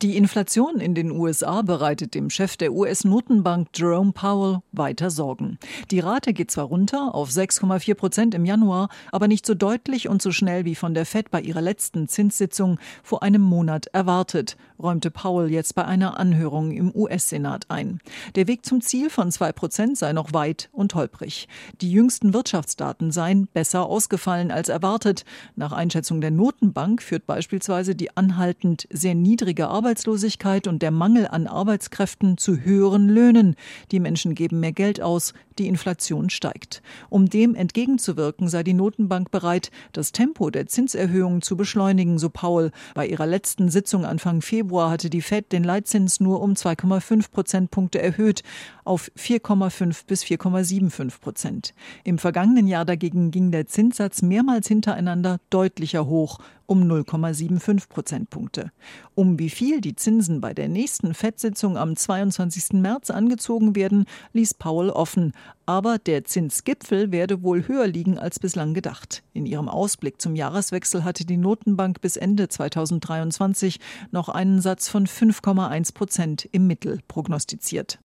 Die Inflation in den USA bereitet dem Chef der US-Notenbank Jerome Powell weiter Sorgen. Die Rate geht zwar runter auf 6,4 Prozent im Januar, aber nicht so deutlich und so schnell wie von der Fed bei ihrer letzten Zinssitzung vor einem Monat erwartet, räumte Powell jetzt bei einer Anhörung im US-Senat ein. Der Weg zum Ziel von 2 Prozent sei noch weit und holprig. Die jüngsten Wirtschaftsdaten seien besser ausgefallen als erwartet. Nach Einschätzung der Notenbank führt beispielsweise die anhaltend sehr niedrige Arbeit Arbeitslosigkeit und der Mangel an Arbeitskräften zu höheren Löhnen. Die Menschen geben mehr Geld aus, die Inflation steigt. Um dem entgegenzuwirken, sei die Notenbank bereit, das Tempo der Zinserhöhungen zu beschleunigen, so Paul. Bei ihrer letzten Sitzung Anfang Februar hatte die Fed den Leitzins nur um 2,5 Prozentpunkte erhöht auf 4,5 bis 4,75 Prozent. Im vergangenen Jahr dagegen ging der Zinssatz mehrmals hintereinander deutlicher hoch um 0,75 Prozentpunkte. Um wie viel die Zinsen bei der nächsten FED-Sitzung am 22. März angezogen werden, ließ Paul offen. Aber der Zinsgipfel werde wohl höher liegen als bislang gedacht. In ihrem Ausblick zum Jahreswechsel hatte die Notenbank bis Ende 2023 noch einen Satz von 5,1 Prozent im Mittel prognostiziert.